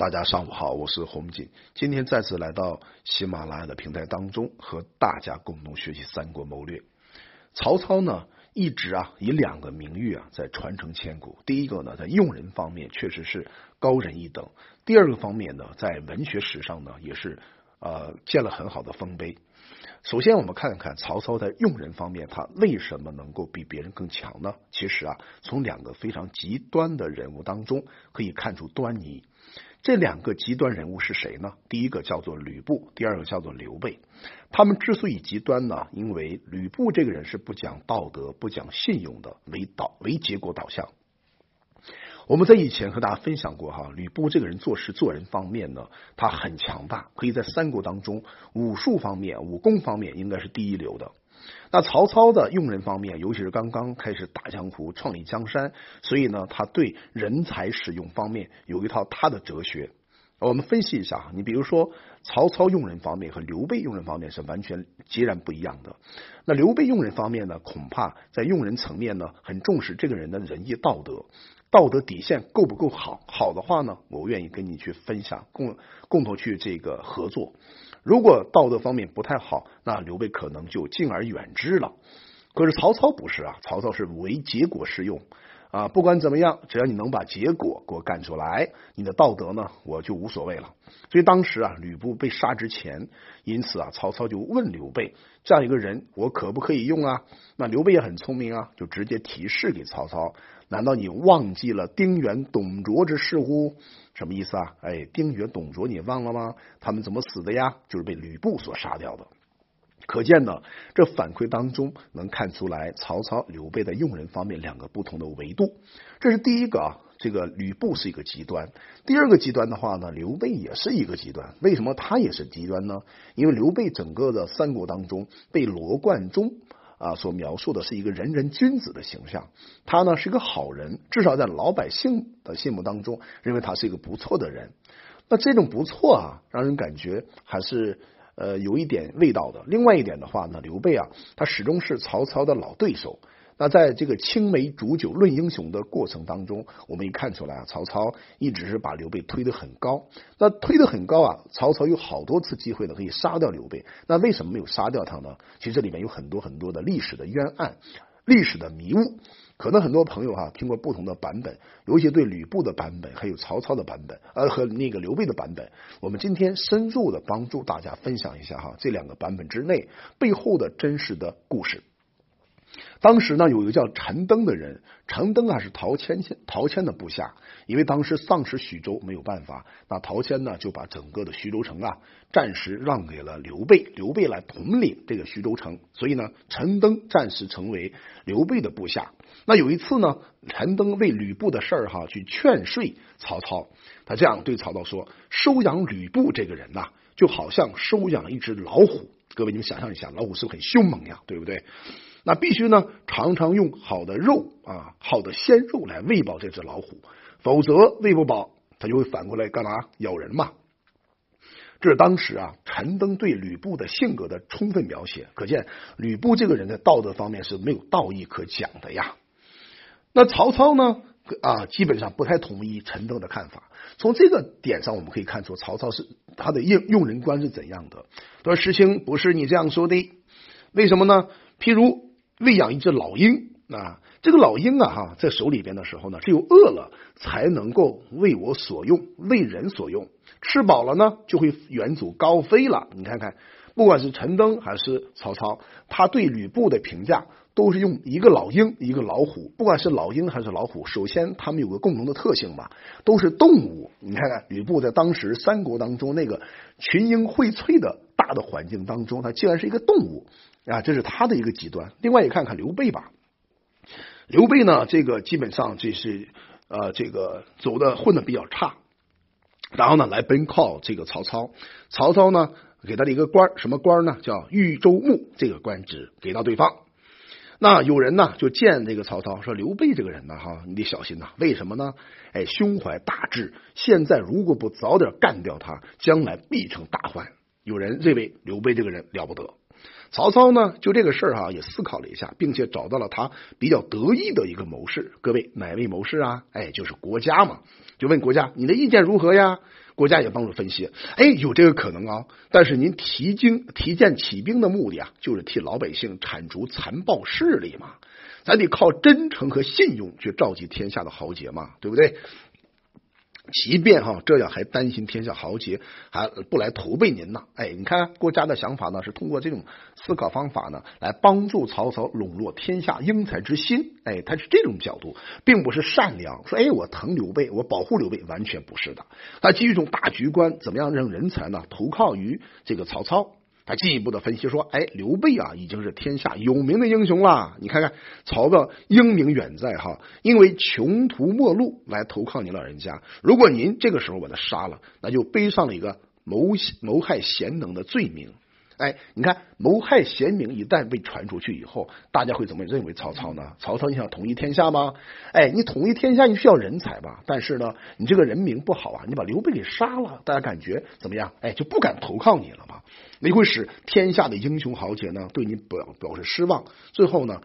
大家上午好，我是洪锦，今天再次来到喜马拉雅的平台当中，和大家共同学习三国谋略。曹操呢，一直啊以两个名誉啊在传承千古。第一个呢，在用人方面确实是高人一等；第二个方面呢，在文学史上呢，也是呃建了很好的丰碑。首先，我们看看曹操在用人方面，他为什么能够比别人更强呢？其实啊，从两个非常极端的人物当中可以看出端倪。这两个极端人物是谁呢？第一个叫做吕布，第二个叫做刘备。他们之所以极端呢，因为吕布这个人是不讲道德、不讲信用的，为导为结果导向。我们在以前和大家分享过哈，吕布这个人做事做人方面呢，他很强大，可以在三国当中武术方面、武功方面应该是第一流的。那曹操的用人方面，尤其是刚刚开始打江湖、创立江山，所以呢，他对人才使用方面有一套他的哲学。我们分析一下，你比如说曹操用人方面和刘备用人方面是完全截然不一样的。那刘备用人方面呢，恐怕在用人层面呢，很重视这个人的仁义道德，道德底线够不够好？好的话呢，我愿意跟你去分享，共共同去这个合作。如果道德方面不太好，那刘备可能就敬而远之了。可是曹操不是啊，曹操是唯结果适用啊，不管怎么样，只要你能把结果给我干出来，你的道德呢，我就无所谓了。所以当时啊，吕布被杀之前，因此啊，曹操就问刘备：这样一个人，我可不可以用啊？那刘备也很聪明啊，就直接提示给曹操：难道你忘记了丁原、董卓之事乎？什么意思啊？哎，丁原、董卓，你忘了吗？他们怎么死的呀？就是被吕布所杀掉的。可见呢，这反馈当中能看出来，曹操、刘备在用人方面两个不同的维度。这是第一个啊，这个吕布是一个极端。第二个极端的话呢，刘备也是一个极端。为什么他也是极端呢？因为刘备整个的三国当中被罗贯中。啊，所描述的是一个仁人君子的形象，他呢是一个好人，至少在老百姓的心目当中，认为他是一个不错的人。那这种不错啊，让人感觉还是呃有一点味道的。另外一点的话呢，刘备啊，他始终是曹操的老对手。那在这个青梅煮酒论英雄的过程当中，我们一看出来啊，曹操一直是把刘备推得很高。那推得很高啊，曹操有好多次机会呢可以杀掉刘备。那为什么没有杀掉他呢？其实这里面有很多很多的历史的冤案、历史的迷雾。可能很多朋友哈听过不同的版本，尤其对吕布的版本，还有曹操的版本，呃和那个刘备的版本。我们今天深入的帮助大家分享一下哈这两个版本之内背后的真实的故事。当时呢，有一个叫陈登的人，陈登啊是陶谦陶谦的部下，因为当时丧失徐州没有办法，那陶谦呢就把整个的徐州城啊暂时让给了刘备，刘备来统领这个徐州城，所以呢，陈登暂时成为刘备的部下。那有一次呢，陈登为吕布的事儿哈去劝说曹操，他这样对曹操说：“收养吕布这个人呐，就好像收养一只老虎。各位你们想象一下，老虎是不是很凶猛呀？对不对？”那必须呢，常常用好的肉啊，好的鲜肉来喂饱这只老虎，否则喂不饱，它就会反过来干嘛咬人嘛。这是当时啊，陈登对吕布的性格的充分描写，可见吕布这个人在道德方面是没有道义可讲的呀。那曹操呢啊，基本上不太同意陈登的看法。从这个点上，我们可以看出曹操是他的用用人观是怎样的。他说：“事情不是你这样说的，为什么呢？譬如。”喂养一只老鹰啊，这个老鹰啊哈，在手里边的时候呢，只有饿了才能够为我所用，为人所用。吃饱了呢，就会远走高飞了。你看看，不管是陈登还是曹操，他对吕布的评价都是用一个老鹰，一个老虎。不管是老鹰还是老虎，首先他们有个共同的特性吧，都是动物。你看看吕布在当时三国当中那个群英荟萃的他的环境当中，他竟然是一个动物。啊，这是他的一个极端。另外也看看刘备吧，刘备呢，这个基本上这是呃，这个走的混的比较差，然后呢来奔靠这个曹操。曹操呢给他的一个官什么官呢？叫豫州牧这个官职给到对方。那有人呢就见这个曹操说：“刘备这个人呢，哈，你得小心呐。为什么呢？哎，胸怀大志，现在如果不早点干掉他，将来必成大患。”有人认为刘备这个人了不得。曹操呢，就这个事儿哈，也思考了一下，并且找到了他比较得意的一个谋士。各位哪位谋士啊？哎，就是国家嘛。就问国家，你的意见如何呀？国家也帮助分析。哎，有这个可能啊。但是您提经提建起兵的目的啊，就是替老百姓铲除残暴势力嘛。咱得靠真诚和信用去召集天下的豪杰嘛，对不对？即便哈这样，还担心天下豪杰还不来投奔您呢？哎，你看郭嘉的想法呢，是通过这种思考方法呢，来帮助曹操笼络天下英才之心。哎，他是这种角度，并不是善良。说哎，我疼刘备，我保护刘备，完全不是的。他基于一种大局观，怎么样让人才呢投靠于这个曹操？他进一步的分析说：“哎，刘备啊，已经是天下有名的英雄了。你看看曹操英名远在哈，因为穷途末路来投靠您老人家。如果您这个时候把他杀了，那就背上了一个谋谋害贤能的罪名。”哎，你看谋害贤明一旦被传出去以后，大家会怎么认为曹操呢？曹操你想统一天下吗？哎，你统一天下你需要人才吧？但是呢，你这个人名不好啊，你把刘备给杀了，大家感觉怎么样？哎，就不敢投靠你了吧？你会使天下的英雄豪杰呢对你表表示失望，最后呢？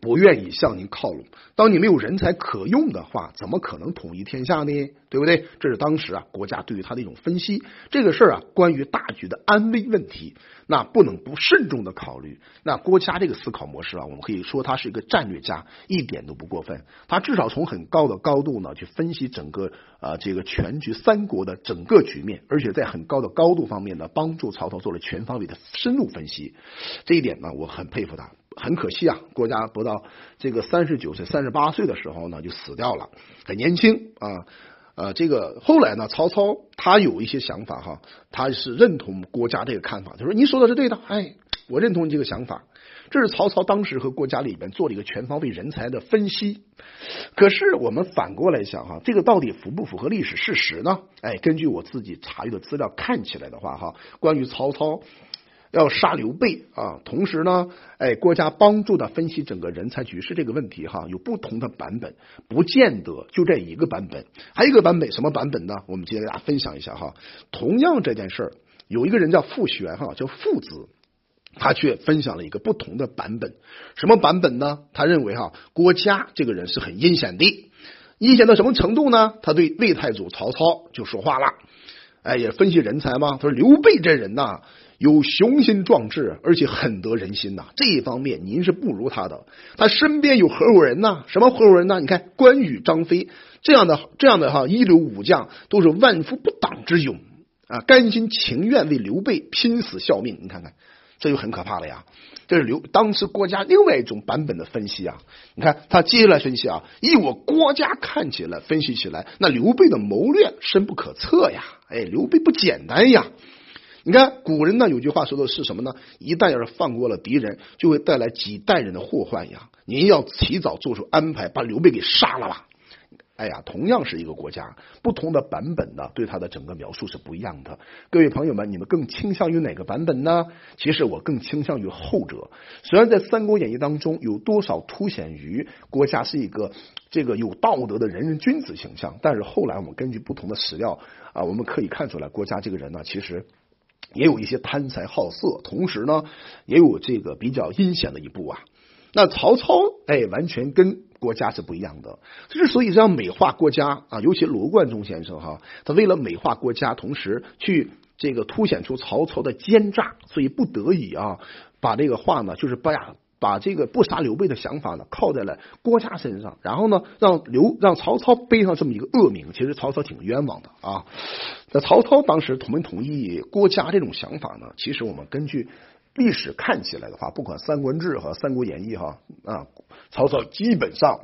不愿意向您靠拢。当你没有人才可用的话，怎么可能统一天下呢？对不对？这是当时啊国家对于他的一种分析。这个事儿啊，关于大局的安危问题，那不能不慎重的考虑。那郭嘉这个思考模式啊，我们可以说他是一个战略家，一点都不过分。他至少从很高的高度呢去分析整个啊这个全局三国的整个局面，而且在很高的高度方面呢，帮助曹操做了全方位的深入分析。这一点呢，我很佩服他。很可惜啊，郭嘉不到这个三十九岁、三十八岁的时候呢，就死掉了，很年轻啊。呃，这个后来呢，曹操他有一些想法哈，他是认同郭嘉这个看法，他说你说的是对的，哎，我认同你这个想法。这是曹操当时和郭嘉里面做了一个全方位人才的分析。可是我们反过来想哈，这个到底符不符合历史事实呢？哎，根据我自己查阅的资料看起来的话哈，关于曹操。要杀刘备啊！同时呢，哎，郭嘉帮助他分析整个人才局势这个问题哈，有不同的版本，不见得就这一个版本。还有一个版本，什么版本呢？我们今天给大家分享一下哈。同样这件事儿，有一个人叫傅玄哈，叫傅子，他却分享了一个不同的版本。什么版本呢？他认为哈，郭嘉这个人是很阴险的，阴险到什么程度呢？他对魏太祖曹操就说话了，哎，也分析人才嘛。他说刘备这人呐。有雄心壮志，而且很得人心呐。这一方面您是不如他的。他身边有合伙人呐，什么合伙人呢？你看关羽、张飞这样的这样的哈一流武将，都是万夫不挡之勇啊，甘心情愿为刘备拼死效命。你看看，这就很可怕了呀。这是刘当时国家另外一种版本的分析啊。你看他接下来分析啊，以我国家看起来分析起来，那刘备的谋略深不可测呀。哎，刘备不简单呀。你看，古人呢有句话说的是什么呢？一旦要是放过了敌人，就会带来几代人的祸患呀！您要提早做出安排，把刘备给杀了吧！哎呀，同样是一个国家，不同的版本呢，对他的整个描述是不一样的。各位朋友们，你们更倾向于哪个版本呢？其实我更倾向于后者。虽然在《三国演义》当中有多少凸显于国家是一个这个有道德的仁人君子形象，但是后来我们根据不同的史料啊，我们可以看出来，国家这个人呢，其实。也有一些贪财好色，同时呢，也有这个比较阴险的一步啊。那曹操哎，完全跟国家是不一样的。之所以这样美化国家啊，尤其罗贯中先生哈，他为了美化国家，同时去这个凸显出曹操的奸诈，所以不得已啊，把这个话呢，就是把把这个不杀刘备的想法呢，靠在了郭嘉身上，然后呢，让刘让曹操背上这么一个恶名。其实曹操挺冤枉的啊。那曹操当时同没同意郭嘉这种想法呢？其实我们根据历史看起来的话，不管《三国志》和《三国演义》哈啊，曹操基本上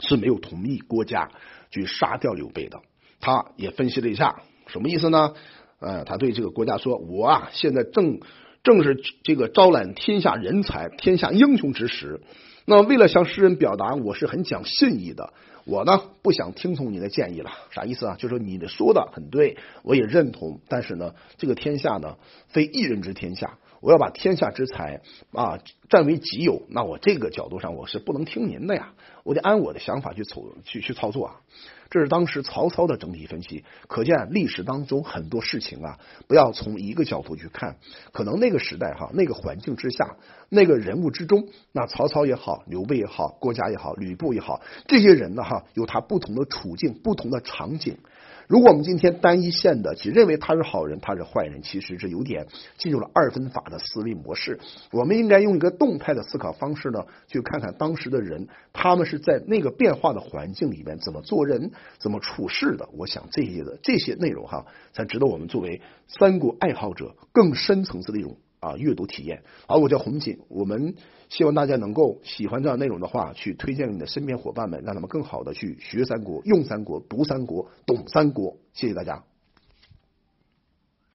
是没有同意郭嘉去杀掉刘备的。他也分析了一下，什么意思呢？呃，他对这个郭嘉说：“我啊，现在正。”正是这个招揽天下人才、天下英雄之时。那为了向世人表达我是很讲信义的，我呢不想听从你的建议了。啥意思啊？就是说你的说的很对，我也认同。但是呢，这个天下呢非一人之天下，我要把天下之财啊占为己有。那我这个角度上我是不能听您的呀，我得按我的想法去操去去操作啊。这是当时曹操的整体分析。可见历史当中很多事情啊，不要从一个角度去看。可能那个时代哈，那个环境之下，那个人物之中，那曹操也好，刘备也好，郭嘉也好，吕布也好，这些人呢哈，有他不同的处境，不同的场景。如果我们今天单一线的只认为他是好人，他是坏人，其实这有点进入了二分法的思维模式。我们应该用一个动态的思考方式呢，去看看当时的人，他们是在那个变化的环境里面怎么做人、怎么处事的。我想这些的这些内容哈，才值得我们作为三国爱好者更深层次的一种。啊，阅读体验。好，我叫洪锦，我们希望大家能够喜欢这样内容的话，去推荐你的身边伙伴们，让他们更好的去学三国、用三国、读三国、懂三国。谢谢大家。